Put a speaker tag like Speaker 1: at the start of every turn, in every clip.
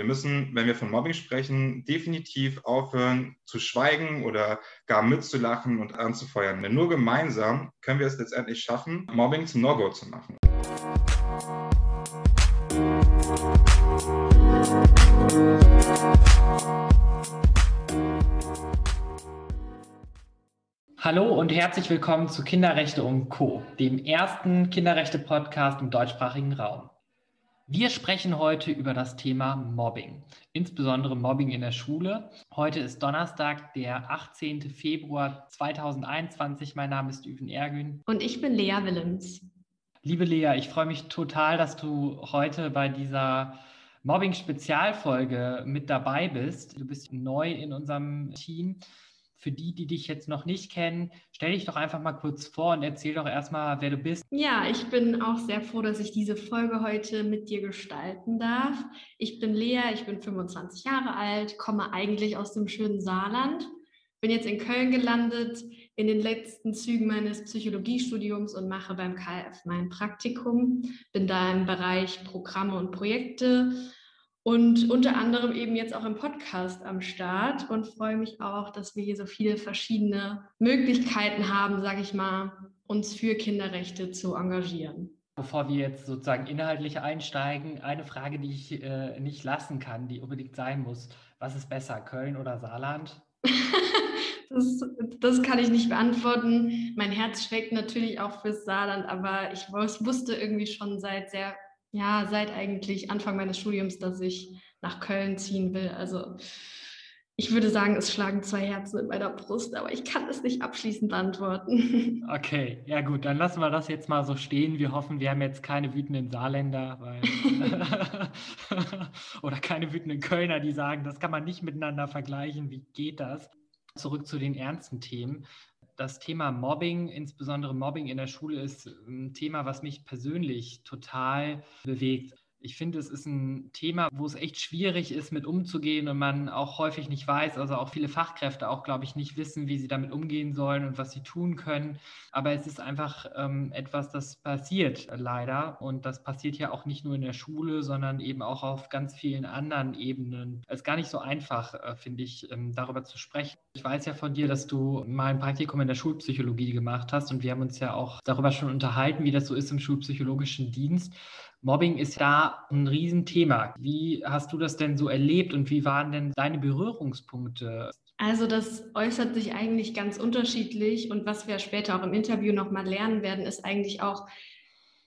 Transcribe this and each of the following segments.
Speaker 1: Wir müssen, wenn wir von Mobbing sprechen, definitiv aufhören zu schweigen oder gar mitzulachen und anzufeuern. Denn nur gemeinsam können wir es letztendlich schaffen, Mobbing zum No-Go zu machen.
Speaker 2: Hallo und herzlich willkommen zu Kinderrechte und Co., dem ersten Kinderrechte-Podcast im deutschsprachigen Raum. Wir sprechen heute über das Thema Mobbing, insbesondere Mobbing in der Schule. Heute ist Donnerstag, der 18. Februar 2021. Mein Name ist Üven Ergün.
Speaker 3: Und ich bin Lea Willems.
Speaker 2: Liebe Lea, ich freue mich total, dass du heute bei dieser Mobbing-Spezialfolge mit dabei bist. Du bist neu in unserem Team für die, die dich jetzt noch nicht kennen, stell dich doch einfach mal kurz vor und erzähl doch erstmal, wer du bist.
Speaker 3: Ja, ich bin auch sehr froh, dass ich diese Folge heute mit dir gestalten darf. Ich bin Lea, ich bin 25 Jahre alt, komme eigentlich aus dem schönen Saarland, bin jetzt in Köln gelandet, in den letzten Zügen meines Psychologiestudiums und mache beim KF mein Praktikum. Bin da im Bereich Programme und Projekte und unter anderem eben jetzt auch im Podcast am Start und freue mich auch, dass wir hier so viele verschiedene Möglichkeiten haben, sage ich mal, uns für Kinderrechte zu engagieren.
Speaker 2: Bevor wir jetzt sozusagen inhaltlich einsteigen, eine Frage, die ich äh, nicht lassen kann, die unbedingt sein muss. Was ist besser, Köln oder Saarland?
Speaker 3: das, das, kann ich nicht beantworten. Mein Herz schlägt natürlich auch fürs Saarland, aber ich wusste irgendwie schon seit sehr ja, seit eigentlich Anfang meines Studiums, dass ich nach Köln ziehen will. Also ich würde sagen, es schlagen zwei Herzen in meiner Brust, aber ich kann es nicht abschließend beantworten.
Speaker 2: Okay, ja gut, dann lassen wir das jetzt mal so stehen. Wir hoffen, wir haben jetzt keine wütenden Saarländer weil oder keine wütenden Kölner, die sagen, das kann man nicht miteinander vergleichen. Wie geht das? Zurück zu den ernsten Themen das Thema Mobbing, insbesondere Mobbing in der Schule, ist ein Thema, was mich persönlich total bewegt ich finde, es ist ein Thema, wo es echt schwierig ist, mit umzugehen und man auch häufig nicht weiß, also auch viele Fachkräfte auch, glaube ich, nicht wissen, wie sie damit umgehen sollen und was sie tun können. Aber es ist einfach ähm, etwas, das passiert leider. Und das passiert ja auch nicht nur in der Schule, sondern eben auch auf ganz vielen anderen Ebenen. Es ist gar nicht so einfach, äh, finde ich, ähm, darüber zu sprechen. Ich weiß ja von dir, dass du mal ein Praktikum in der Schulpsychologie gemacht hast und wir haben uns ja auch darüber schon unterhalten, wie das so ist im schulpsychologischen Dienst. Mobbing ist da ein Riesenthema. Wie hast du das denn so erlebt und wie waren denn deine Berührungspunkte?
Speaker 3: Also das äußert sich eigentlich ganz unterschiedlich und was wir später auch im Interview nochmal lernen werden, ist eigentlich auch,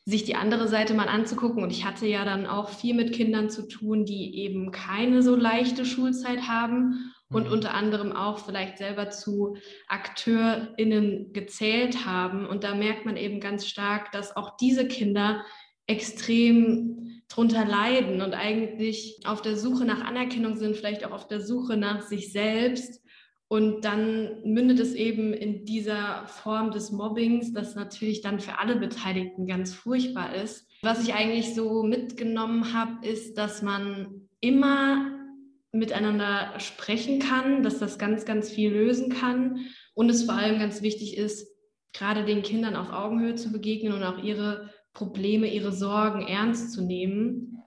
Speaker 3: sich die andere Seite mal anzugucken. Und ich hatte ja dann auch viel mit Kindern zu tun, die eben keine so leichte Schulzeit haben und mhm. unter anderem auch vielleicht selber zu AkteurInnen gezählt haben. Und da merkt man eben ganz stark, dass auch diese Kinder extrem drunter leiden und eigentlich auf der Suche nach Anerkennung sind, vielleicht auch auf der Suche nach sich selbst. Und dann mündet es eben in dieser Form des Mobbings, das natürlich dann für alle Beteiligten ganz furchtbar ist. Was ich eigentlich so mitgenommen habe, ist, dass man immer miteinander sprechen kann, dass das ganz, ganz viel lösen kann und es vor allem ganz wichtig ist, gerade den Kindern auf Augenhöhe zu begegnen und auch ihre Probleme, ihre Sorgen ernst zu nehmen.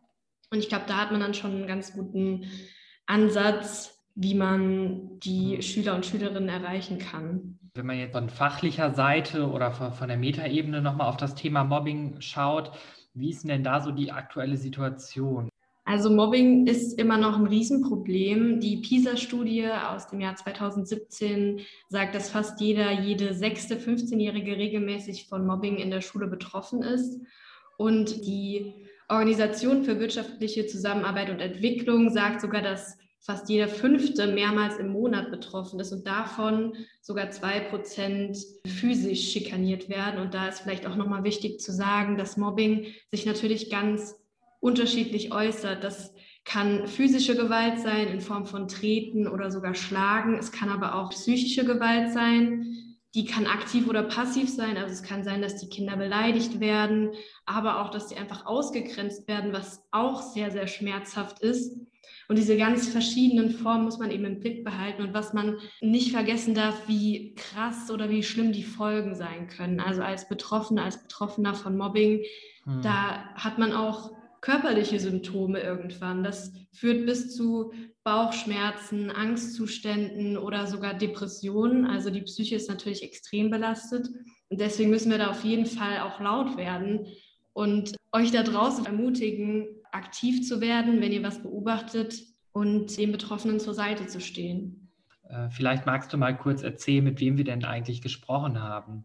Speaker 3: Und ich glaube, da hat man dann schon einen ganz guten Ansatz, wie man die Schüler und Schülerinnen erreichen kann.
Speaker 2: Wenn man jetzt von fachlicher Seite oder von der Metaebene nochmal auf das Thema Mobbing schaut, wie ist denn da so die aktuelle Situation?
Speaker 3: Also Mobbing ist immer noch ein Riesenproblem. Die PISA-Studie aus dem Jahr 2017 sagt, dass fast jeder, jede sechste 15-Jährige regelmäßig von Mobbing in der Schule betroffen ist. Und die Organisation für wirtschaftliche Zusammenarbeit und Entwicklung sagt sogar, dass fast jeder fünfte mehrmals im Monat betroffen ist und davon sogar zwei Prozent physisch schikaniert werden. Und da ist vielleicht auch nochmal wichtig zu sagen, dass Mobbing sich natürlich ganz unterschiedlich äußert. Das kann physische Gewalt sein in Form von Treten oder sogar Schlagen. Es kann aber auch psychische Gewalt sein. Die kann aktiv oder passiv sein. Also es kann sein, dass die Kinder beleidigt werden, aber auch, dass sie einfach ausgegrenzt werden, was auch sehr, sehr schmerzhaft ist. Und diese ganz verschiedenen Formen muss man eben im Blick behalten und was man nicht vergessen darf, wie krass oder wie schlimm die Folgen sein können. Also als Betroffener, als Betroffener von Mobbing, hm. da hat man auch körperliche Symptome irgendwann. Das führt bis zu Bauchschmerzen, Angstzuständen oder sogar Depressionen. Also die Psyche ist natürlich extrem belastet. Und deswegen müssen wir da auf jeden Fall auch laut werden und euch da draußen ermutigen, aktiv zu werden, wenn ihr was beobachtet und den Betroffenen zur Seite zu stehen.
Speaker 2: Äh, vielleicht magst du mal kurz erzählen, mit wem wir denn eigentlich gesprochen haben.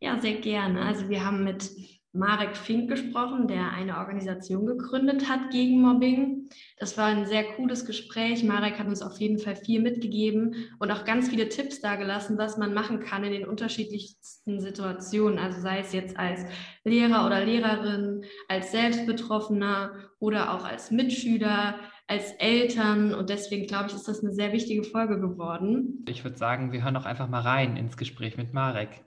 Speaker 3: Ja, sehr gerne. Also wir haben mit Marek Fink gesprochen, der eine Organisation gegründet hat gegen Mobbing. Das war ein sehr cooles Gespräch. Marek hat uns auf jeden Fall viel mitgegeben und auch ganz viele Tipps dargelassen, was man machen kann in den unterschiedlichsten Situationen. Also sei es jetzt als Lehrer oder Lehrerin, als Selbstbetroffener oder auch als Mitschüler, als Eltern. Und deswegen glaube ich, ist das eine sehr wichtige Folge geworden.
Speaker 2: Ich würde sagen, wir hören doch einfach mal rein ins Gespräch mit Marek.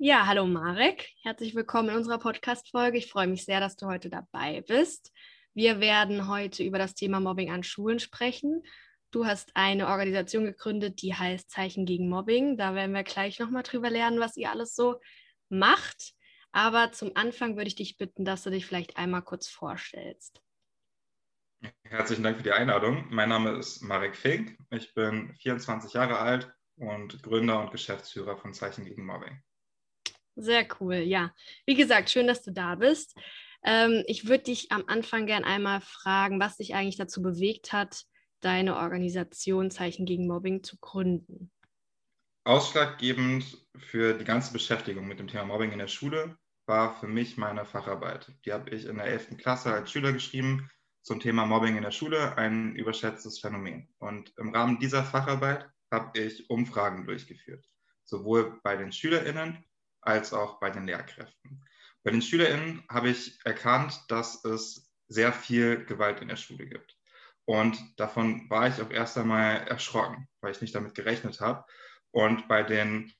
Speaker 3: Ja, hallo Marek. Herzlich willkommen in unserer Podcast-Folge. Ich freue mich sehr, dass du heute dabei bist. Wir werden heute über das Thema Mobbing an Schulen sprechen. Du hast eine Organisation gegründet, die heißt Zeichen gegen Mobbing. Da werden wir gleich nochmal drüber lernen, was ihr alles so macht. Aber zum Anfang würde ich dich bitten, dass du dich vielleicht einmal kurz vorstellst.
Speaker 1: Herzlichen Dank für die Einladung. Mein Name ist Marek Fink. Ich bin 24 Jahre alt und Gründer und Geschäftsführer von Zeichen gegen Mobbing.
Speaker 3: Sehr cool, ja. Wie gesagt, schön, dass du da bist. Ähm, ich würde dich am Anfang gern einmal fragen, was dich eigentlich dazu bewegt hat, deine Organisation Zeichen gegen Mobbing zu gründen.
Speaker 1: Ausschlaggebend für die ganze Beschäftigung mit dem Thema Mobbing in der Schule war für mich meine Facharbeit. Die habe ich in der 11. Klasse als Schüler geschrieben zum Thema Mobbing in der Schule, ein überschätztes Phänomen. Und im Rahmen dieser Facharbeit habe ich Umfragen durchgeführt, sowohl bei den SchülerInnen als auch bei den Lehrkräften. Bei den SchülerInnen habe ich erkannt, dass es sehr viel Gewalt in der Schule gibt. Und davon war ich auch erst einmal erschrocken, weil ich nicht damit gerechnet habe. Und bei den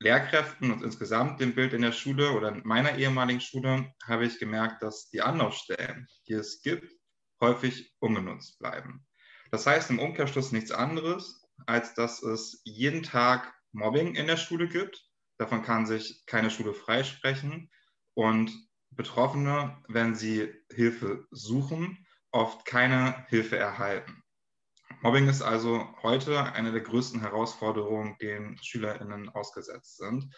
Speaker 1: Lehrkräften und insgesamt dem Bild in der Schule oder in meiner ehemaligen Schule habe ich gemerkt, dass die Anlaufstellen, die es gibt, häufig ungenutzt bleiben. Das heißt im Umkehrschluss nichts anderes, als dass es jeden Tag Mobbing in der Schule gibt Davon kann sich keine Schule freisprechen. Und Betroffene, wenn sie Hilfe suchen, oft keine Hilfe erhalten. Mobbing ist also heute eine der größten Herausforderungen, denen SchülerInnen ausgesetzt sind.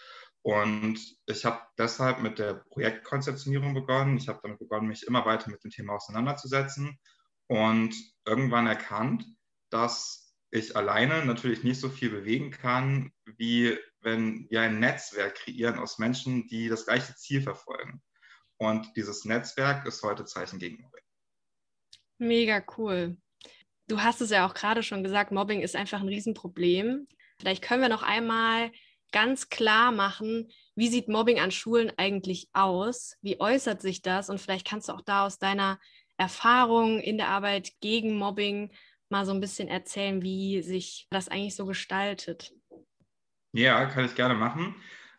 Speaker 1: Und ich habe deshalb mit der Projektkonzeptionierung begonnen. Ich habe damit begonnen, mich immer weiter mit dem Thema auseinanderzusetzen und irgendwann erkannt, dass ich alleine natürlich nicht so viel bewegen kann, wie wenn wir ein Netzwerk kreieren aus Menschen, die das gleiche Ziel verfolgen. Und dieses Netzwerk ist heute Zeichen gegen Mobbing.
Speaker 3: Mega cool. Du hast es ja auch gerade schon gesagt, Mobbing ist einfach ein Riesenproblem. Vielleicht können wir noch einmal ganz klar machen, wie sieht Mobbing an Schulen eigentlich aus? Wie äußert sich das? Und vielleicht kannst du auch da aus deiner Erfahrung in der Arbeit gegen Mobbing mal so ein bisschen erzählen, wie sich das eigentlich so gestaltet.
Speaker 1: Ja, kann ich gerne machen.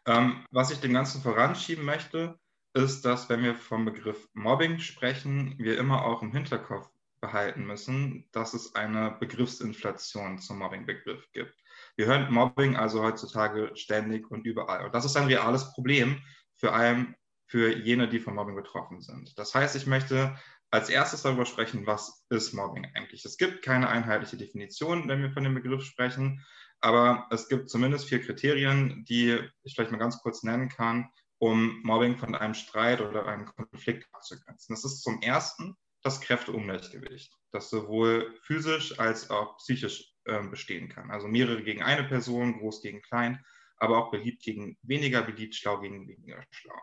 Speaker 1: Ähm, was ich dem Ganzen voranschieben möchte, ist, dass wenn wir vom Begriff Mobbing sprechen, wir immer auch im Hinterkopf behalten müssen, dass es eine Begriffsinflation zum Mobbing-Begriff gibt. Wir hören Mobbing also heutzutage ständig und überall. Und das ist ein reales Problem, vor allem für jene, die von Mobbing betroffen sind. Das heißt, ich möchte als erstes darüber sprechen, was ist Mobbing eigentlich. Es gibt keine einheitliche Definition, wenn wir von dem Begriff sprechen. Aber es gibt zumindest vier Kriterien, die ich vielleicht mal ganz kurz nennen kann, um Mobbing von einem Streit oder einem Konflikt abzugrenzen. Das ist zum ersten das Kräfteungleichgewicht, das sowohl physisch als auch psychisch äh, bestehen kann. Also mehrere gegen eine Person, groß gegen klein, aber auch beliebt gegen weniger beliebt, schlau gegen weniger schlau.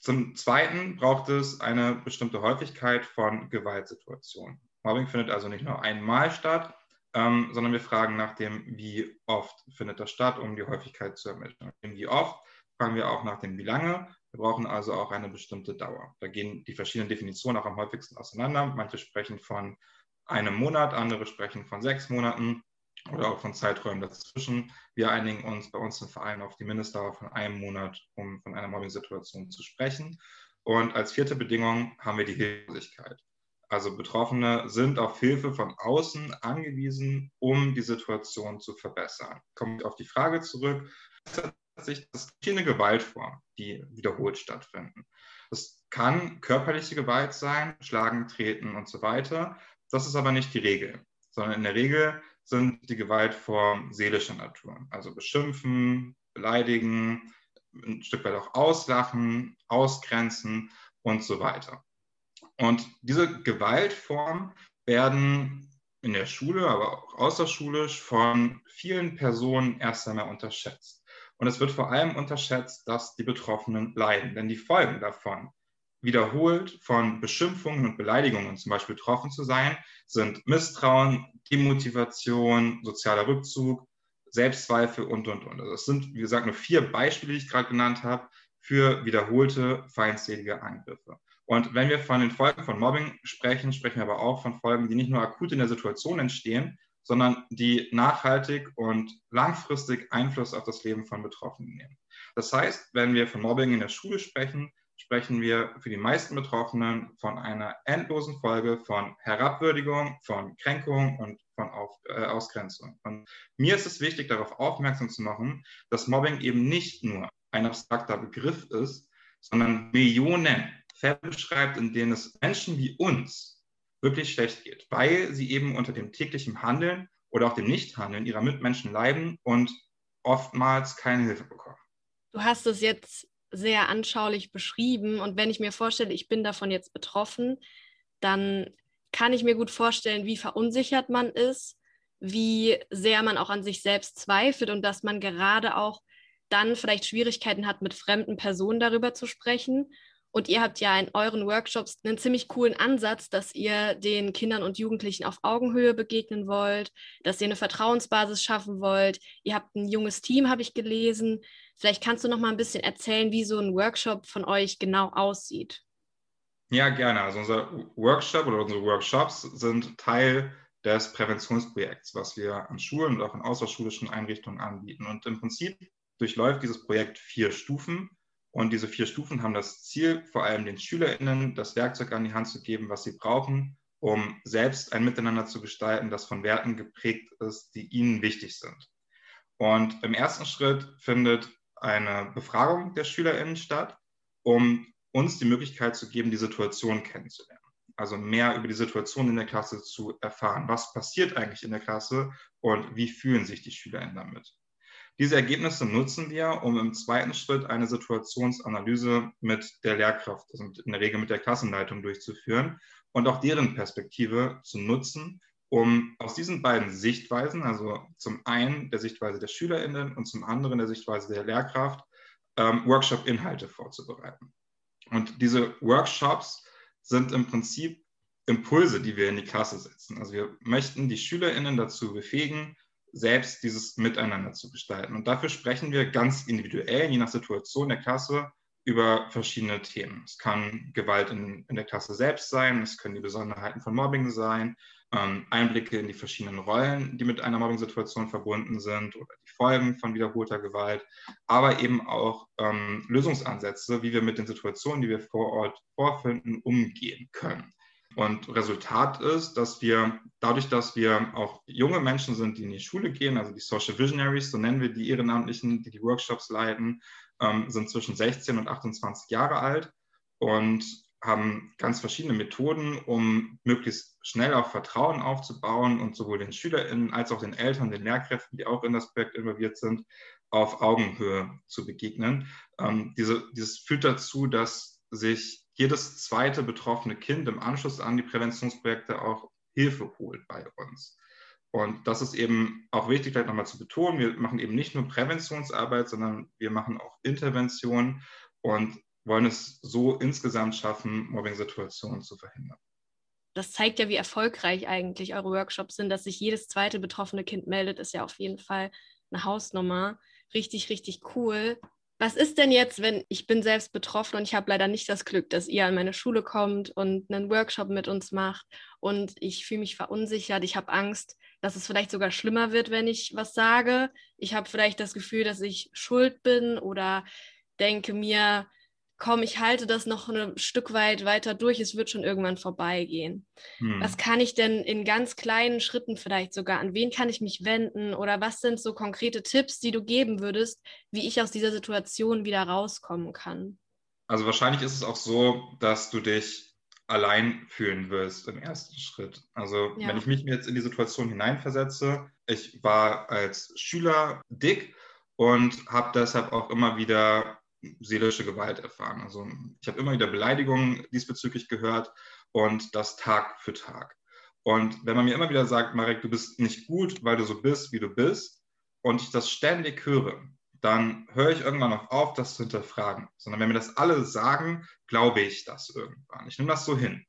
Speaker 1: Zum Zweiten braucht es eine bestimmte Häufigkeit von Gewaltsituationen. Mobbing findet also nicht nur einmal statt, ähm, sondern wir fragen nach dem, wie oft findet das statt, um die Häufigkeit zu ermitteln. Wie oft fragen wir auch nach dem, wie lange. Wir brauchen also auch eine bestimmte Dauer. Da gehen die verschiedenen Definitionen auch am häufigsten auseinander. Manche sprechen von einem Monat, andere sprechen von sechs Monaten oder auch von Zeiträumen dazwischen. Wir einigen uns bei uns im Verein auf die Mindestdauer von einem Monat, um von einer Mobbing-Situation zu sprechen. Und als vierte Bedingung haben wir die Hilflosigkeit. Also Betroffene sind auf Hilfe von außen angewiesen, um die Situation zu verbessern. Kommt auf die Frage zurück, sich das verschiedene Gewaltformen, die wiederholt stattfinden. Das kann körperliche Gewalt sein, Schlagen, Treten und so weiter. Das ist aber nicht die Regel, sondern in der Regel sind die Gewaltformen seelischer Natur. Also beschimpfen, beleidigen, ein Stück weit auch auslachen, ausgrenzen und so weiter. Und diese Gewaltformen werden in der Schule, aber auch außerschulisch von vielen Personen erst einmal unterschätzt. Und es wird vor allem unterschätzt, dass die Betroffenen leiden, denn die Folgen davon, wiederholt von Beschimpfungen und Beleidigungen zum Beispiel betroffen zu sein, sind Misstrauen, Demotivation, sozialer Rückzug, Selbstzweifel und, und, und. Also es sind, wie gesagt, nur vier Beispiele, die ich gerade genannt habe, für wiederholte feindselige Angriffe. Und wenn wir von den Folgen von Mobbing sprechen, sprechen wir aber auch von Folgen, die nicht nur akut in der Situation entstehen, sondern die nachhaltig und langfristig Einfluss auf das Leben von Betroffenen nehmen. Das heißt, wenn wir von Mobbing in der Schule sprechen, sprechen wir für die meisten Betroffenen von einer endlosen Folge von Herabwürdigung, von Kränkung und von Auf, äh, Ausgrenzung. Und mir ist es wichtig, darauf aufmerksam zu machen, dass Mobbing eben nicht nur ein abstrakter Begriff ist, sondern Millionen Fälle beschreibt, in denen es Menschen wie uns wirklich schlecht geht, weil sie eben unter dem täglichen Handeln oder auch dem Nichthandeln ihrer Mitmenschen leiden und oftmals keine Hilfe bekommen.
Speaker 3: Du hast es jetzt sehr anschaulich beschrieben und wenn ich mir vorstelle, ich bin davon jetzt betroffen, dann kann ich mir gut vorstellen, wie verunsichert man ist, wie sehr man auch an sich selbst zweifelt und dass man gerade auch dann vielleicht Schwierigkeiten hat, mit fremden Personen darüber zu sprechen und ihr habt ja in euren Workshops einen ziemlich coolen Ansatz, dass ihr den Kindern und Jugendlichen auf Augenhöhe begegnen wollt, dass ihr eine Vertrauensbasis schaffen wollt. Ihr habt ein junges Team, habe ich gelesen. Vielleicht kannst du noch mal ein bisschen erzählen, wie so ein Workshop von euch genau aussieht.
Speaker 1: Ja, gerne. Also unser Workshop oder unsere Workshops sind Teil des Präventionsprojekts, was wir an Schulen und auch in außerschulischen Einrichtungen anbieten. Und im Prinzip durchläuft dieses Projekt vier Stufen. Und diese vier Stufen haben das Ziel, vor allem den SchülerInnen das Werkzeug an die Hand zu geben, was sie brauchen, um selbst ein Miteinander zu gestalten, das von Werten geprägt ist, die ihnen wichtig sind. Und im ersten Schritt findet eine Befragung der SchülerInnen statt, um uns die Möglichkeit zu geben, die Situation kennenzulernen. Also mehr über die Situation in der Klasse zu erfahren. Was passiert eigentlich in der Klasse und wie fühlen sich die SchülerInnen damit? Diese Ergebnisse nutzen wir, um im zweiten Schritt eine Situationsanalyse mit der Lehrkraft, also in der Regel mit der Klassenleitung durchzuführen und auch deren Perspektive zu nutzen, um aus diesen beiden Sichtweisen, also zum einen der Sichtweise der SchülerInnen und zum anderen der Sichtweise der Lehrkraft, ähm, Workshop-Inhalte vorzubereiten. Und diese Workshops sind im Prinzip Impulse, die wir in die Klasse setzen. Also wir möchten die SchülerInnen dazu befähigen, selbst dieses Miteinander zu gestalten. Und dafür sprechen wir ganz individuell, je nach Situation der Klasse, über verschiedene Themen. Es kann Gewalt in, in der Klasse selbst sein, es können die Besonderheiten von Mobbing sein, ähm, Einblicke in die verschiedenen Rollen, die mit einer Mobbing-Situation verbunden sind oder die Folgen von wiederholter Gewalt, aber eben auch ähm, Lösungsansätze, wie wir mit den Situationen, die wir vor Ort vorfinden, umgehen können. Und Resultat ist, dass wir dadurch, dass wir auch junge Menschen sind, die in die Schule gehen, also die Social Visionaries, so nennen wir die Ehrenamtlichen, die die Workshops leiten, ähm, sind zwischen 16 und 28 Jahre alt und haben ganz verschiedene Methoden, um möglichst schnell auch Vertrauen aufzubauen und sowohl den SchülerInnen als auch den Eltern, den Lehrkräften, die auch in das Projekt involviert sind, auf Augenhöhe zu begegnen. Ähm, diese, dieses führt dazu, dass sich jedes zweite betroffene Kind im Anschluss an die Präventionsprojekte auch Hilfe holt bei uns. Und das ist eben auch wichtig, vielleicht nochmal zu betonen. Wir machen eben nicht nur Präventionsarbeit, sondern wir machen auch Intervention und wollen es so insgesamt schaffen, Mobbing-Situationen zu verhindern.
Speaker 3: Das zeigt ja, wie erfolgreich eigentlich eure Workshops sind, dass sich jedes zweite betroffene Kind meldet, ist ja auf jeden Fall eine Hausnummer. Richtig, richtig cool. Was ist denn jetzt, wenn ich bin selbst betroffen und ich habe leider nicht das Glück, dass ihr an meine Schule kommt und einen Workshop mit uns macht und ich fühle mich verunsichert, ich habe Angst, dass es vielleicht sogar schlimmer wird, wenn ich was sage. Ich habe vielleicht das Gefühl, dass ich schuld bin oder denke mir, komm, ich halte das noch ein Stück weit weiter durch, es wird schon irgendwann vorbeigehen. Hm. Was kann ich denn in ganz kleinen Schritten vielleicht sogar, an wen kann ich mich wenden oder was sind so konkrete Tipps, die du geben würdest, wie ich aus dieser Situation wieder rauskommen kann?
Speaker 1: Also wahrscheinlich ist es auch so, dass du dich allein fühlen wirst im ersten Schritt. Also ja. wenn ich mich jetzt in die Situation hineinversetze, ich war als Schüler dick und habe deshalb auch immer wieder seelische Gewalt erfahren. Also ich habe immer wieder Beleidigungen diesbezüglich gehört und das Tag für Tag. Und wenn man mir immer wieder sagt, Marek, du bist nicht gut, weil du so bist, wie du bist, und ich das ständig höre, dann höre ich irgendwann auch auf, das zu hinterfragen. Sondern wenn mir das alle sagen, glaube ich das irgendwann. Ich nehme das so hin.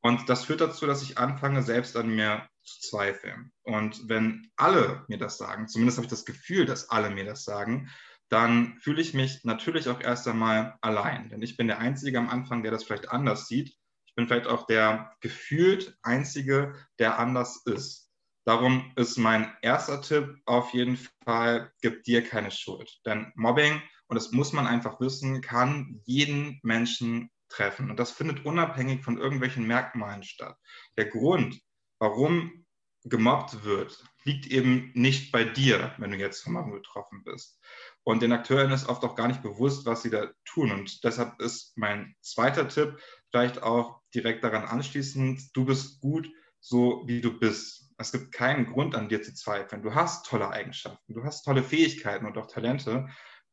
Speaker 1: Und das führt dazu, dass ich anfange, selbst an mir zu zweifeln. Und wenn alle mir das sagen, zumindest habe ich das Gefühl, dass alle mir das sagen, dann fühle ich mich natürlich auch erst einmal allein. Denn ich bin der Einzige am Anfang, der das vielleicht anders sieht. Ich bin vielleicht auch der gefühlt Einzige, der anders ist. Darum ist mein erster Tipp auf jeden Fall, gib dir keine Schuld. Denn Mobbing, und das muss man einfach wissen, kann jeden Menschen treffen. Und das findet unabhängig von irgendwelchen Merkmalen statt. Der Grund, warum gemobbt wird, liegt eben nicht bei dir, wenn du jetzt von Mobbing betroffen bist. Und den Akteuren ist oft auch gar nicht bewusst, was sie da tun. Und deshalb ist mein zweiter Tipp vielleicht auch direkt daran anschließend, du bist gut, so wie du bist. Es gibt keinen Grund an dir zu zweifeln. Du hast tolle Eigenschaften, du hast tolle Fähigkeiten und auch Talente.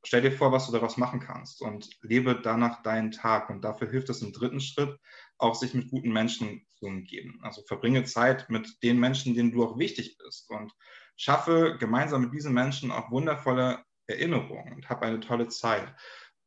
Speaker 1: Stell dir vor, was du daraus machen kannst und lebe danach deinen Tag. Und dafür hilft es im dritten Schritt, auch sich mit guten Menschen zu umgeben. Also verbringe Zeit mit den Menschen, denen du auch wichtig bist und schaffe gemeinsam mit diesen Menschen auch wundervolle Erinnerung und habe eine tolle Zeit.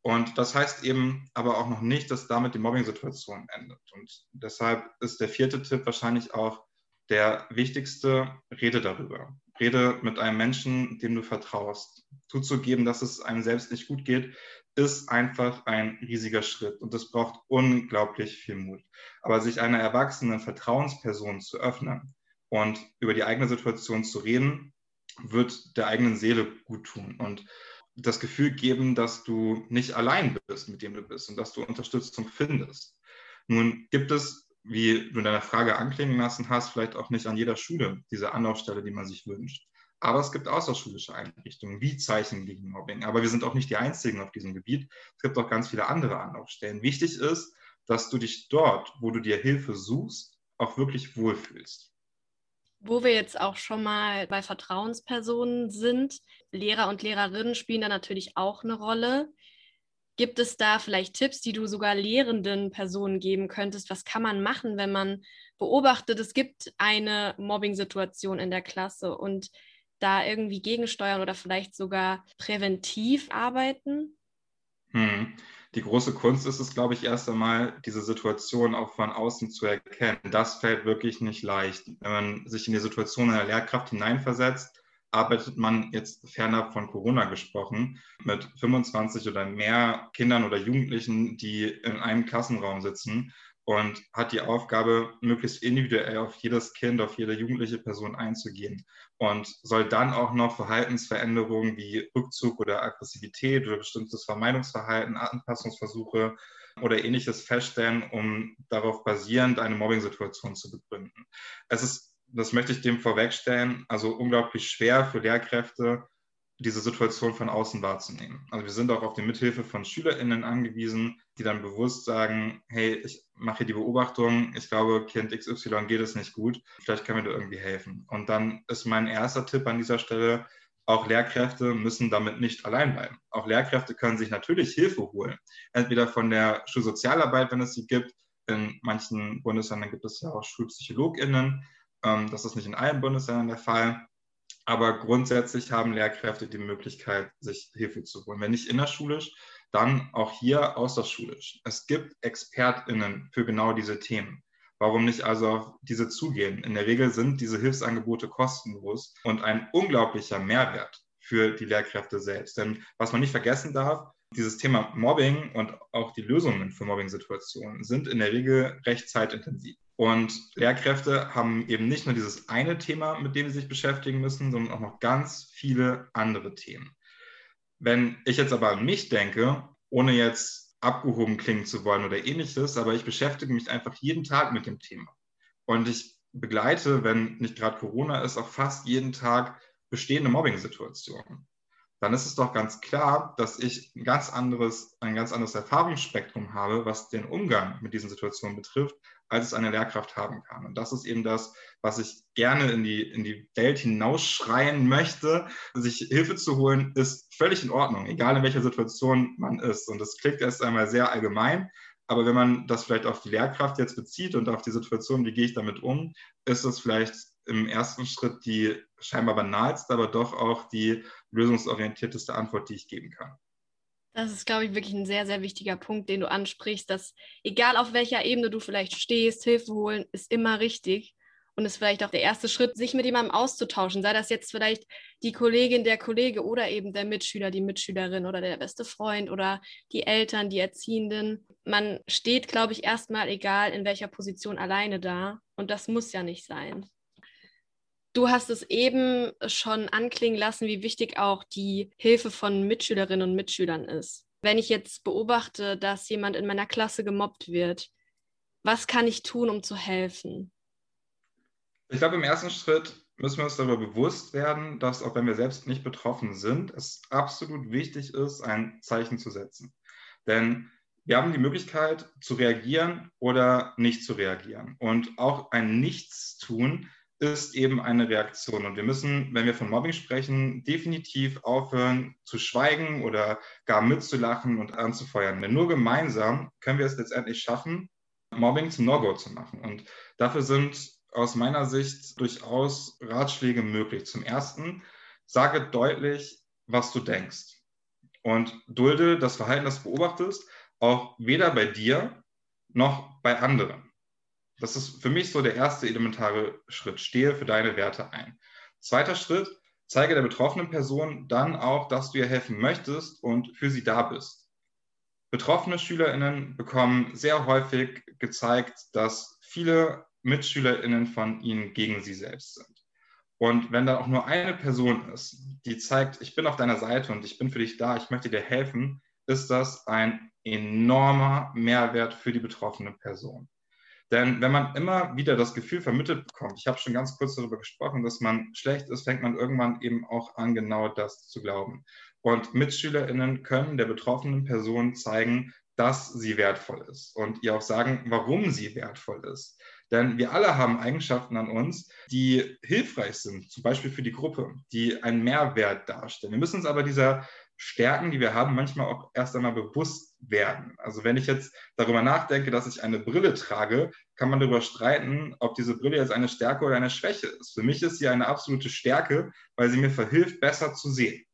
Speaker 1: Und das heißt eben aber auch noch nicht, dass damit die Mobbing-Situation endet. Und deshalb ist der vierte Tipp wahrscheinlich auch der wichtigste, rede darüber. Rede mit einem Menschen, dem du vertraust. Zuzugeben, dass es einem selbst nicht gut geht, ist einfach ein riesiger Schritt und es braucht unglaublich viel Mut. Aber sich einer erwachsenen Vertrauensperson zu öffnen und über die eigene Situation zu reden, wird der eigenen Seele gut tun und das Gefühl geben, dass du nicht allein bist, mit dem du bist und dass du Unterstützung findest. Nun gibt es, wie du in deiner Frage anklingen lassen hast, vielleicht auch nicht an jeder Schule diese Anlaufstelle, die man sich wünscht. Aber es gibt außerschulische Einrichtungen wie Zeichen gegen Mobbing. Aber wir sind auch nicht die Einzigen auf diesem Gebiet. Es gibt auch ganz viele andere Anlaufstellen. Wichtig ist, dass du dich dort, wo du dir Hilfe suchst, auch wirklich wohlfühlst.
Speaker 3: Wo wir jetzt auch schon mal bei Vertrauenspersonen sind, Lehrer und Lehrerinnen spielen da natürlich auch eine Rolle. Gibt es da vielleicht Tipps, die du sogar lehrenden Personen geben könntest? Was kann man machen, wenn man beobachtet, es gibt eine Mobbing-Situation in der Klasse und da irgendwie gegensteuern oder vielleicht sogar präventiv arbeiten?
Speaker 1: Hm. Die große Kunst ist es, glaube ich, erst einmal, diese Situation auch von außen zu erkennen. Das fällt wirklich nicht leicht. Wenn man sich in die Situation einer Lehrkraft hineinversetzt, arbeitet man jetzt ferner von Corona gesprochen mit 25 oder mehr Kindern oder Jugendlichen, die in einem Klassenraum sitzen und hat die Aufgabe, möglichst individuell auf jedes Kind, auf jede jugendliche Person einzugehen und soll dann auch noch Verhaltensveränderungen wie Rückzug oder Aggressivität oder bestimmtes Vermeidungsverhalten, Anpassungsversuche oder ähnliches feststellen, um darauf basierend eine Mobbing-Situation zu begründen. Es ist, das möchte ich dem vorwegstellen, also unglaublich schwer für Lehrkräfte, diese Situation von außen wahrzunehmen. Also wir sind auch auf die Mithilfe von SchülerInnen angewiesen, die dann bewusst sagen, hey, ich mache hier die Beobachtung, ich glaube, Kind XY geht es nicht gut, vielleicht kann mir da irgendwie helfen. Und dann ist mein erster Tipp an dieser Stelle, auch Lehrkräfte müssen damit nicht allein bleiben. Auch Lehrkräfte können sich natürlich Hilfe holen. Entweder von der Schulsozialarbeit, wenn es sie gibt. In manchen Bundesländern gibt es ja auch SchulpsychologInnen. Ähm, das ist nicht in allen Bundesländern der Fall. Aber grundsätzlich haben Lehrkräfte die Möglichkeit, sich Hilfe zu holen. Wenn nicht innerschulisch, dann auch hier außerschulisch. Es gibt ExpertInnen für genau diese Themen. Warum nicht also auf diese zugehen? In der Regel sind diese Hilfsangebote kostenlos und ein unglaublicher Mehrwert für die Lehrkräfte selbst. Denn was man nicht vergessen darf, dieses Thema Mobbing und auch die Lösungen für Mobbing-Situationen sind in der Regel recht zeitintensiv. Und Lehrkräfte haben eben nicht nur dieses eine Thema, mit dem sie sich beschäftigen müssen, sondern auch noch ganz viele andere Themen. Wenn ich jetzt aber an mich denke, ohne jetzt abgehoben klingen zu wollen oder ähnliches, aber ich beschäftige mich einfach jeden Tag mit dem Thema. Und ich begleite, wenn nicht gerade Corona ist, auch fast jeden Tag bestehende Mobbing-Situationen. Dann ist es doch ganz klar, dass ich ein ganz anderes, ein ganz anderes Erfahrungsspektrum habe, was den Umgang mit diesen Situationen betrifft, als es eine Lehrkraft haben kann. Und das ist eben das, was ich gerne in die, in die Welt hinausschreien möchte. Sich Hilfe zu holen, ist völlig in Ordnung, egal in welcher Situation man ist. Und das klingt erst einmal sehr allgemein. Aber wenn man das vielleicht auf die Lehrkraft jetzt bezieht und auf die Situation, wie gehe ich damit um, ist es vielleicht im ersten Schritt die scheinbar banalste, aber doch auch die lösungsorientierteste Antwort, die ich geben kann.
Speaker 3: Das ist, glaube ich, wirklich ein sehr, sehr wichtiger Punkt, den du ansprichst, dass egal auf welcher Ebene du vielleicht stehst, Hilfe holen ist immer richtig und ist vielleicht auch der erste Schritt, sich mit jemandem auszutauschen, sei das jetzt vielleicht die Kollegin, der Kollege oder eben der Mitschüler, die Mitschülerin oder der beste Freund oder die Eltern, die Erziehenden. Man steht, glaube ich, erstmal egal in welcher Position alleine da und das muss ja nicht sein. Du hast es eben schon anklingen lassen, wie wichtig auch die Hilfe von Mitschülerinnen und Mitschülern ist. Wenn ich jetzt beobachte, dass jemand in meiner Klasse gemobbt wird, was kann ich tun, um zu helfen?
Speaker 1: Ich glaube, im ersten Schritt müssen wir uns darüber bewusst werden, dass auch wenn wir selbst nicht betroffen sind, es absolut wichtig ist, ein Zeichen zu setzen. Denn wir haben die Möglichkeit zu reagieren oder nicht zu reagieren. Und auch ein Nichtstun ist eben eine Reaktion. Und wir müssen, wenn wir von Mobbing sprechen, definitiv aufhören zu schweigen oder gar mitzulachen und anzufeuern. Denn nur gemeinsam können wir es letztendlich schaffen, Mobbing zum No-Go zu machen. Und dafür sind aus meiner Sicht durchaus Ratschläge möglich. Zum Ersten, sage deutlich, was du denkst. Und dulde das Verhalten, das du beobachtest, auch weder bei dir noch bei anderen. Das ist für mich so der erste elementare Schritt. Stehe für deine Werte ein. Zweiter Schritt, zeige der betroffenen Person dann auch, dass du ihr helfen möchtest und für sie da bist. Betroffene SchülerInnen bekommen sehr häufig gezeigt, dass viele MitschülerInnen von ihnen gegen sie selbst sind. Und wenn da auch nur eine Person ist, die zeigt, ich bin auf deiner Seite und ich bin für dich da, ich möchte dir helfen, ist das ein enormer Mehrwert für die betroffene Person. Denn wenn man immer wieder das Gefühl vermittelt bekommt, ich habe schon ganz kurz darüber gesprochen, dass man schlecht ist, fängt man irgendwann eben auch an, genau das zu glauben. Und MitschülerInnen können der betroffenen Person zeigen, dass sie wertvoll ist und ihr auch sagen, warum sie wertvoll ist. Denn wir alle haben Eigenschaften an uns, die hilfreich sind, zum Beispiel für die Gruppe, die einen Mehrwert darstellen. Wir müssen uns aber dieser Stärken, die wir haben, manchmal auch erst einmal bewusst werden. Also wenn ich jetzt darüber nachdenke, dass ich eine Brille trage, kann man darüber streiten, ob diese Brille jetzt eine Stärke oder eine Schwäche ist. Für mich ist sie eine absolute Stärke, weil sie mir verhilft, besser zu sehen.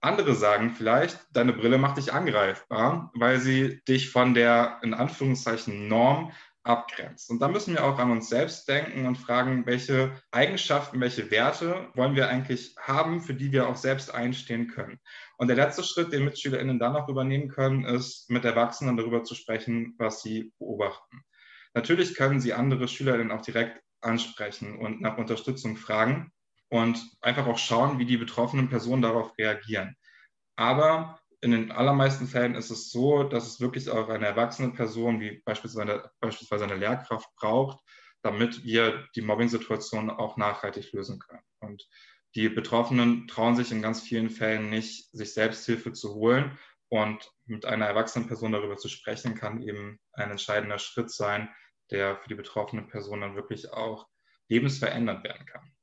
Speaker 1: Andere sagen vielleicht, deine Brille macht dich angreifbar, weil sie dich von der in Anführungszeichen Norm abgrenzt. Und da müssen wir auch an uns selbst denken und fragen, welche Eigenschaften, welche Werte wollen wir eigentlich haben, für die wir auch selbst einstehen können. Und der letzte Schritt, den MitschülerInnen dann noch übernehmen können, ist, mit Erwachsenen darüber zu sprechen, was sie beobachten. Natürlich können sie andere SchülerInnen auch direkt ansprechen und nach Unterstützung fragen und einfach auch schauen, wie die betroffenen Personen darauf reagieren. Aber in den allermeisten Fällen ist es so, dass es wirklich auch eine erwachsene Person, wie beispielsweise, beispielsweise eine Lehrkraft, braucht, damit wir die Mobbing-Situation auch nachhaltig lösen können. Und die Betroffenen trauen sich in ganz vielen Fällen nicht, sich Selbsthilfe zu holen. Und mit einer erwachsenen Person darüber zu sprechen, kann eben ein entscheidender Schritt sein, der für die betroffene Person dann wirklich auch lebensverändert werden kann.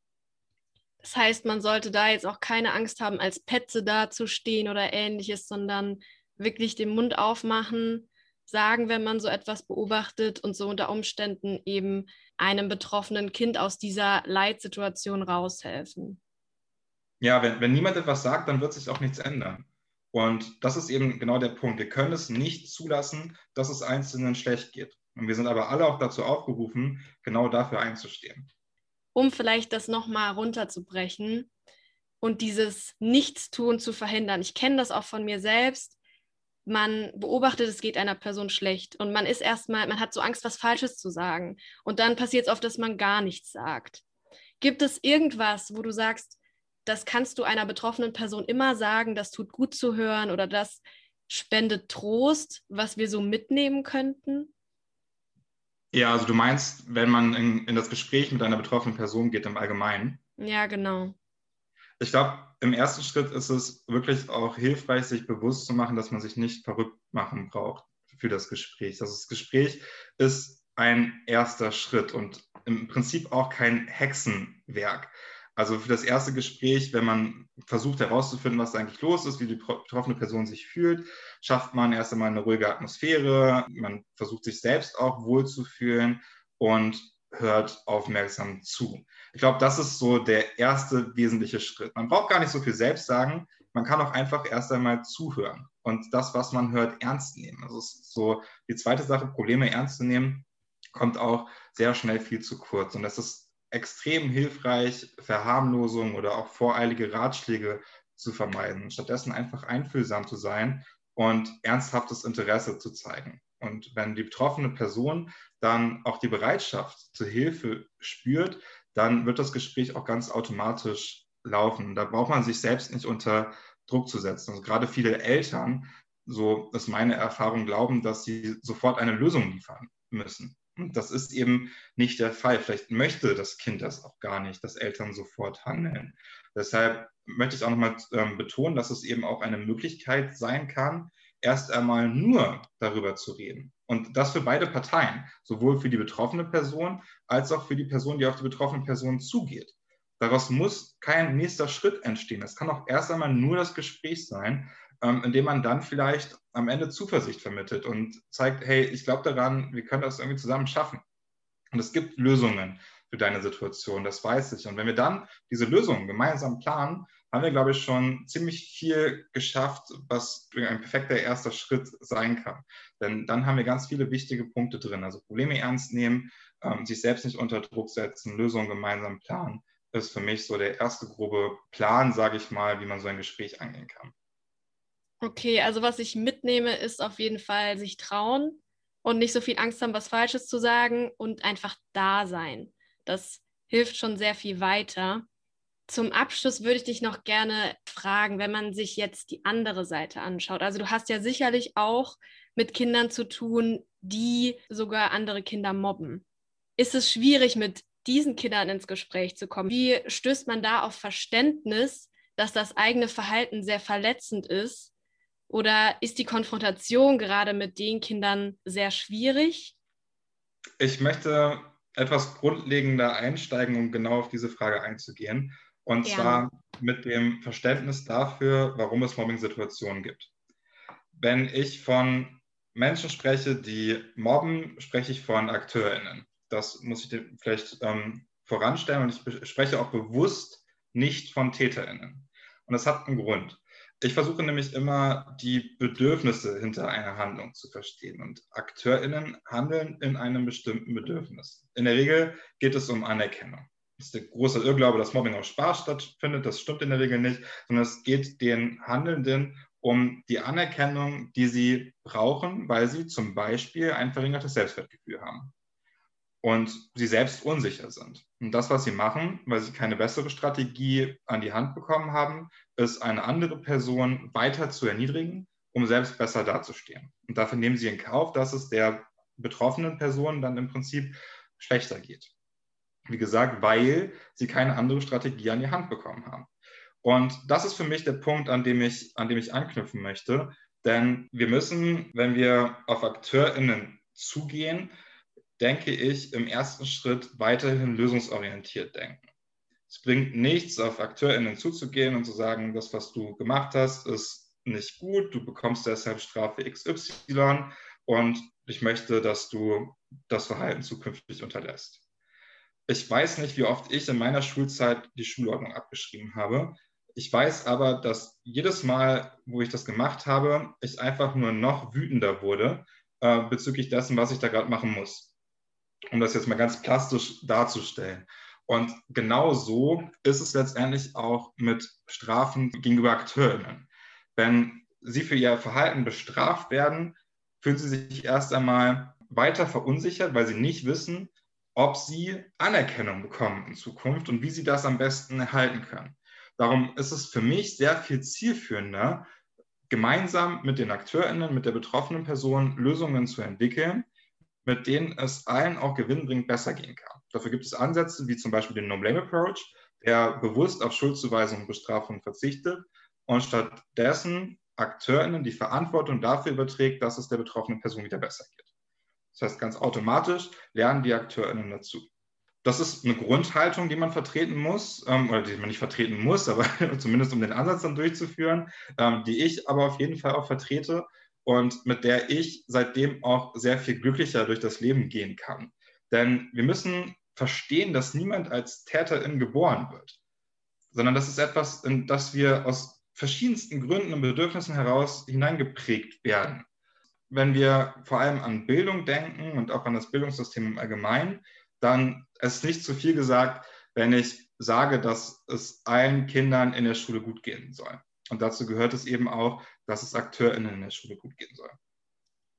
Speaker 3: Das heißt, man sollte da jetzt auch keine Angst haben, als Petze dazustehen oder ähnliches, sondern wirklich den Mund aufmachen, sagen, wenn man so etwas beobachtet und so unter Umständen eben einem betroffenen Kind aus dieser Leitsituation raushelfen.
Speaker 1: Ja, wenn, wenn niemand etwas sagt, dann wird sich auch nichts ändern. Und das ist eben genau der Punkt. Wir können es nicht zulassen, dass es Einzelnen schlecht geht. Und wir sind aber alle auch dazu aufgerufen, genau dafür einzustehen
Speaker 3: um vielleicht das nochmal runterzubrechen und dieses Nichtstun zu verhindern. Ich kenne das auch von mir selbst. Man beobachtet, es geht einer Person schlecht und man ist erstmal, man hat so Angst, was Falsches zu sagen. Und dann passiert es oft, dass man gar nichts sagt. Gibt es irgendwas, wo du sagst, das kannst du einer betroffenen Person immer sagen, das tut gut zu hören oder das spendet Trost, was wir so mitnehmen könnten?
Speaker 1: Ja, also du meinst, wenn man in, in das Gespräch mit einer betroffenen Person geht im Allgemeinen?
Speaker 3: Ja, genau.
Speaker 1: Ich glaube, im ersten Schritt ist es wirklich auch hilfreich, sich bewusst zu machen, dass man sich nicht verrückt machen braucht für das Gespräch. Also das Gespräch ist ein erster Schritt und im Prinzip auch kein Hexenwerk. Also für das erste Gespräch, wenn man versucht herauszufinden, was eigentlich los ist, wie die betroffene Person sich fühlt, schafft man erst einmal eine ruhige Atmosphäre, man versucht sich selbst auch wohlzufühlen und hört aufmerksam zu. Ich glaube, das ist so der erste wesentliche Schritt. Man braucht gar nicht so viel selbst sagen, man kann auch einfach erst einmal zuhören und das, was man hört, ernst nehmen. Also ist so die zweite Sache, Probleme ernst zu nehmen, kommt auch sehr schnell viel zu kurz. Und das ist extrem hilfreich, Verharmlosung oder auch voreilige Ratschläge zu vermeiden. Stattdessen einfach einfühlsam zu sein und ernsthaftes Interesse zu zeigen. Und wenn die betroffene Person dann auch die Bereitschaft zur Hilfe spürt, dann wird das Gespräch auch ganz automatisch laufen. Da braucht man sich selbst nicht unter Druck zu setzen. Also gerade viele Eltern, so ist meine Erfahrung, glauben, dass sie sofort eine Lösung liefern müssen. Das ist eben nicht der Fall. Vielleicht möchte das Kind das auch gar nicht, dass Eltern sofort handeln. Deshalb möchte ich auch nochmal ähm, betonen, dass es eben auch eine Möglichkeit sein kann, erst einmal nur darüber zu reden. Und das für beide Parteien, sowohl für die betroffene Person als auch für die Person, die auf die betroffene Person zugeht. Daraus muss kein nächster Schritt entstehen. Es kann auch erst einmal nur das Gespräch sein, ähm, indem man dann vielleicht am Ende Zuversicht vermittelt und zeigt, hey, ich glaube daran, wir können das irgendwie zusammen schaffen. Und es gibt Lösungen für deine Situation, das weiß ich. Und wenn wir dann diese Lösungen gemeinsam planen, haben wir, glaube ich, schon ziemlich viel geschafft, was ein perfekter erster Schritt sein kann. Denn dann haben wir ganz viele wichtige Punkte drin. Also Probleme ernst nehmen, ähm, sich selbst nicht unter Druck setzen, Lösungen gemeinsam planen, ist für mich so der erste grobe Plan, sage ich mal, wie man so ein Gespräch angehen kann.
Speaker 3: Okay, also was ich mitnehme, ist auf jeden Fall sich trauen und nicht so viel Angst haben, was Falsches zu sagen und einfach da sein. Das hilft schon sehr viel weiter. Zum Abschluss würde ich dich noch gerne fragen, wenn man sich jetzt die andere Seite anschaut. Also du hast ja sicherlich auch mit Kindern zu tun, die sogar andere Kinder mobben. Ist es schwierig, mit diesen Kindern ins Gespräch zu kommen? Wie stößt man da auf Verständnis, dass das eigene Verhalten sehr verletzend ist oder ist die Konfrontation gerade mit den Kindern sehr schwierig?
Speaker 1: Ich möchte etwas grundlegender einsteigen, um genau auf diese Frage einzugehen. Und Gerne. zwar mit dem Verständnis dafür, warum es Mobbing-Situationen gibt. Wenn ich von Menschen spreche, die mobben, spreche ich von AkteurInnen. Das muss ich vielleicht ähm, voranstellen und ich spreche auch bewusst nicht von TäterInnen. Und das hat einen Grund. Ich versuche nämlich immer, die Bedürfnisse hinter einer Handlung zu verstehen. Und AkteurInnen handeln in einem bestimmten Bedürfnis. In der Regel geht es um Anerkennung. Das ist der große Irrglaube, dass Mobbing aus Spaß stattfindet. Das stimmt in der Regel nicht, sondern es geht den Handelnden um die Anerkennung, die sie brauchen, weil sie zum Beispiel ein verringertes Selbstwertgefühl haben und sie selbst unsicher sind. Und das, was sie machen, weil sie keine bessere Strategie an die Hand bekommen haben, ist eine andere Person weiter zu erniedrigen, um selbst besser dazustehen. Und dafür nehmen sie in Kauf, dass es der betroffenen Person dann im Prinzip schlechter geht. Wie gesagt, weil sie keine andere Strategie an die Hand bekommen haben. Und das ist für mich der Punkt, an dem ich, an dem ich anknüpfen möchte. Denn wir müssen, wenn wir auf AkteurInnen zugehen, denke ich, im ersten Schritt weiterhin lösungsorientiert denken. Es bringt nichts, auf AkteurInnen zuzugehen und zu sagen, das, was du gemacht hast, ist nicht gut, du bekommst deshalb Strafe XY und ich möchte, dass du das Verhalten zukünftig unterlässt. Ich weiß nicht, wie oft ich in meiner Schulzeit die Schulordnung abgeschrieben habe. Ich weiß aber, dass jedes Mal, wo ich das gemacht habe, ich einfach nur noch wütender wurde äh, bezüglich dessen, was ich da gerade machen muss um das jetzt mal ganz plastisch darzustellen. Und genau so ist es letztendlich auch mit Strafen gegenüber AkteurInnen. Wenn sie für ihr Verhalten bestraft werden, fühlen sie sich erst einmal weiter verunsichert, weil sie nicht wissen, ob sie Anerkennung bekommen in Zukunft und wie sie das am besten erhalten können. Darum ist es für mich sehr viel zielführender, gemeinsam mit den AkteurInnen, mit der betroffenen Person Lösungen zu entwickeln, mit denen es allen auch gewinnbringend besser gehen kann. Dafür gibt es Ansätze wie zum Beispiel den No-Blame-Approach, der bewusst auf Schuldzuweisung und Bestrafung verzichtet und stattdessen AkteurInnen die Verantwortung dafür überträgt, dass es der betroffenen Person wieder besser geht. Das heißt, ganz automatisch lernen die AkteurInnen dazu. Das ist eine Grundhaltung, die man vertreten muss, ähm, oder die man nicht vertreten muss, aber zumindest um den Ansatz dann durchzuführen, ähm, die ich aber auf jeden Fall auch vertrete und mit der ich seitdem auch sehr viel glücklicher durch das Leben gehen kann. Denn wir müssen verstehen, dass niemand als Täterin geboren wird, sondern das ist etwas, in das wir aus verschiedensten Gründen und Bedürfnissen heraus hineingeprägt werden. Wenn wir vor allem an Bildung denken und auch an das Bildungssystem im Allgemeinen, dann ist nicht zu viel gesagt, wenn ich sage, dass es allen Kindern in der Schule gut gehen soll. Und dazu gehört es eben auch, dass es AkteurInnen in der Schule gut gehen soll.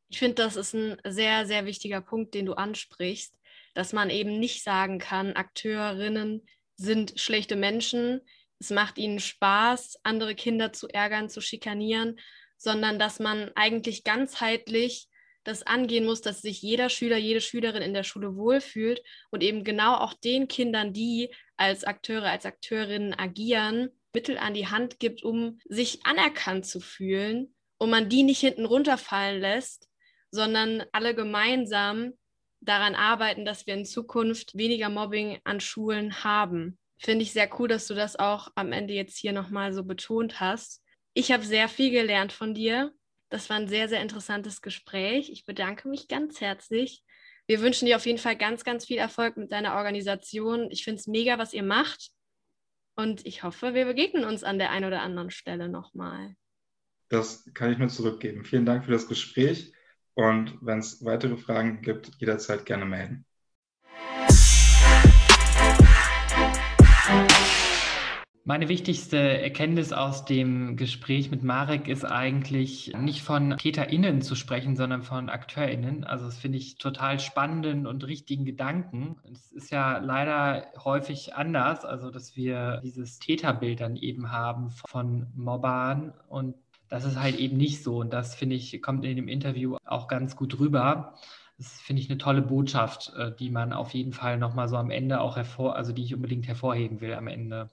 Speaker 3: Ich finde, das ist ein sehr, sehr wichtiger Punkt, den du ansprichst, dass man eben nicht sagen kann, Akteurinnen sind schlechte Menschen, es macht ihnen Spaß, andere Kinder zu ärgern, zu schikanieren, sondern dass man eigentlich ganzheitlich das angehen muss, dass sich jeder Schüler, jede Schülerin in der Schule wohlfühlt und eben genau auch den Kindern, die als Akteure, als Akteurinnen agieren, Mittel an die Hand gibt, um sich anerkannt zu fühlen und man die nicht hinten runterfallen lässt, sondern alle gemeinsam daran arbeiten, dass wir in Zukunft weniger Mobbing an Schulen haben. Finde ich sehr cool, dass du das auch am Ende jetzt hier nochmal so betont hast. Ich habe sehr viel gelernt von dir. Das war ein sehr, sehr interessantes Gespräch. Ich bedanke mich ganz herzlich. Wir wünschen dir auf jeden Fall ganz, ganz viel Erfolg mit deiner Organisation. Ich finde es mega, was ihr macht. Und ich hoffe, wir begegnen uns an der einen oder anderen Stelle nochmal.
Speaker 1: Das kann ich nur zurückgeben. Vielen Dank für das Gespräch. Und wenn es weitere Fragen gibt, jederzeit gerne melden.
Speaker 2: Meine wichtigste Erkenntnis aus dem Gespräch mit Marek ist eigentlich nicht von TäterInnen zu sprechen, sondern von AkteurInnen. Also das finde ich total spannenden und richtigen Gedanken. Es ist ja leider häufig anders, also dass wir dieses Täterbild dann eben haben von Mobbern und das ist halt eben nicht so. Und das finde ich, kommt in dem Interview auch ganz gut rüber. Das finde ich eine tolle Botschaft, äh, die man auf jeden Fall nochmal so am Ende auch hervor, also die ich unbedingt hervorheben will am Ende.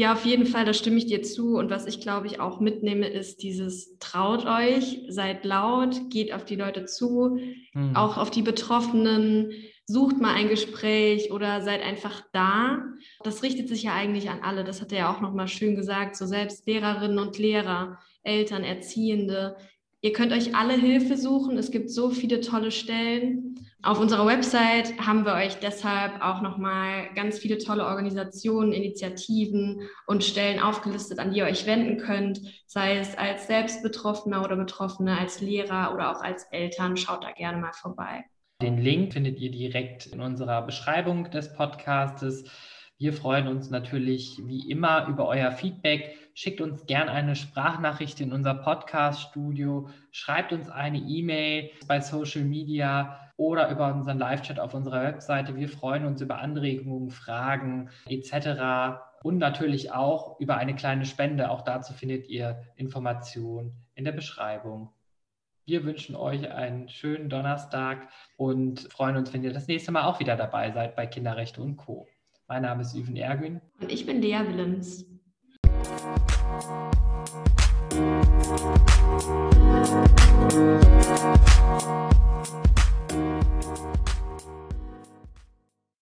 Speaker 3: Ja, auf jeden Fall, da stimme ich dir zu. Und was ich, glaube ich, auch mitnehme, ist dieses traut euch, seid laut, geht auf die Leute zu, hm. auch auf die Betroffenen, sucht mal ein Gespräch oder seid einfach da. Das richtet sich ja eigentlich an alle. Das hat er ja auch nochmal schön gesagt, so selbst Lehrerinnen und Lehrer, Eltern, Erziehende. Ihr könnt euch alle Hilfe suchen. Es gibt so viele tolle Stellen. Auf unserer Website haben wir euch deshalb auch nochmal ganz viele tolle Organisationen, Initiativen und Stellen aufgelistet, an die ihr euch wenden könnt, sei es als Selbstbetroffener oder Betroffene, als Lehrer oder auch als Eltern. Schaut da gerne mal vorbei.
Speaker 2: Den Link findet ihr direkt in unserer Beschreibung des Podcastes. Wir freuen uns natürlich wie immer über euer Feedback. Schickt uns gerne eine Sprachnachricht in unser Podcast-Studio. Schreibt uns eine E-Mail bei Social Media oder über unseren Live-Chat auf unserer Webseite. Wir freuen uns über Anregungen, Fragen etc. Und natürlich auch über eine kleine Spende. Auch dazu findet ihr Informationen in der Beschreibung. Wir wünschen euch einen schönen Donnerstag und freuen uns, wenn ihr das nächste Mal auch wieder dabei seid bei Kinderrechte und Co. Mein Name ist Yven Ergün.
Speaker 3: Und ich bin Lea Willems. You.